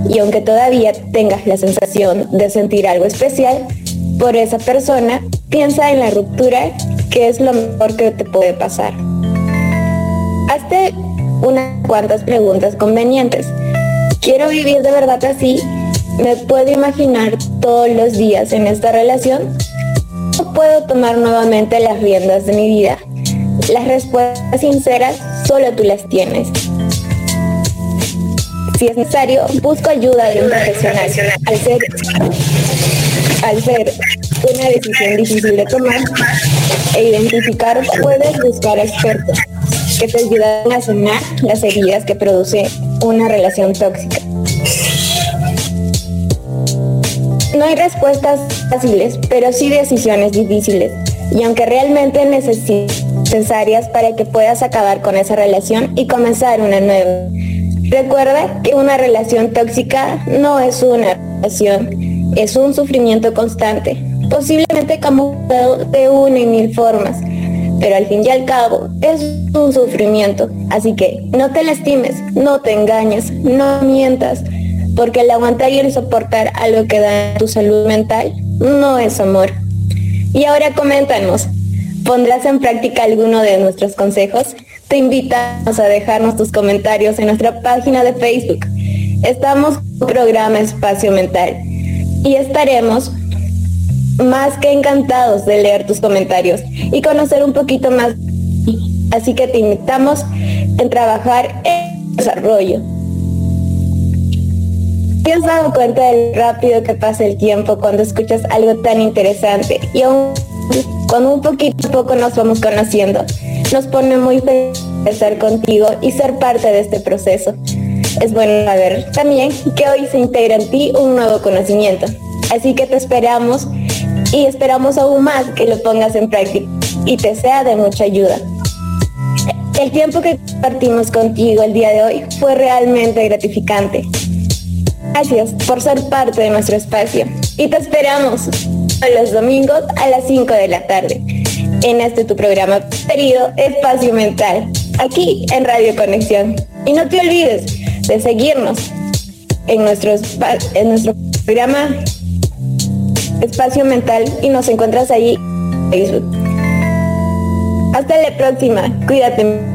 Y aunque todavía tengas la sensación de sentir algo especial por esa persona, piensa en la ruptura, que es lo mejor que te puede pasar. Hazte unas cuantas preguntas convenientes. ¿Quiero vivir de verdad así? ¿Me puedo imaginar todos los días en esta relación? ¿O puedo tomar nuevamente las riendas de mi vida? Las respuestas sinceras solo tú las tienes. Si es necesario, busco ayuda de un profesional. Al ser, al ser una decisión difícil de tomar e identificar, puedes buscar expertos que te ayuden a sanar las heridas que produce una relación tóxica. No hay respuestas fáciles, pero sí decisiones difíciles. Y aunque realmente necesarias para que puedas acabar con esa relación y comenzar una nueva. Recuerda que una relación tóxica no es una relación, es un sufrimiento constante, posiblemente camuflado de una y mil formas, pero al fin y al cabo es un sufrimiento. Así que no te lastimes, no te engañes, no mientas, porque el aguantar y el soportar algo que da tu salud mental no es amor. Y ahora coméntanos, ¿pondrás en práctica alguno de nuestros consejos? Te invitamos a dejarnos tus comentarios en nuestra página de Facebook. Estamos con programa Espacio Mental y estaremos más que encantados de leer tus comentarios y conocer un poquito más. Así que te invitamos en trabajar en desarrollo. ¿Te has dado cuenta del rápido que pasa el tiempo cuando escuchas algo tan interesante? Y aún con un poquito a poco nos vamos conociendo. Nos pone muy feliz estar contigo y ser parte de este proceso. Es bueno saber también que hoy se integra en ti un nuevo conocimiento. Así que te esperamos y esperamos aún más que lo pongas en práctica y te sea de mucha ayuda. El tiempo que compartimos contigo el día de hoy fue realmente gratificante. Gracias por ser parte de nuestro espacio y te esperamos los domingos a las 5 de la tarde en este tu programa preferido Espacio Mental, aquí en Radio Conexión. Y no te olvides de seguirnos en en nuestro programa Espacio Mental y nos encuentras ahí en Facebook. Hasta la próxima, cuídate.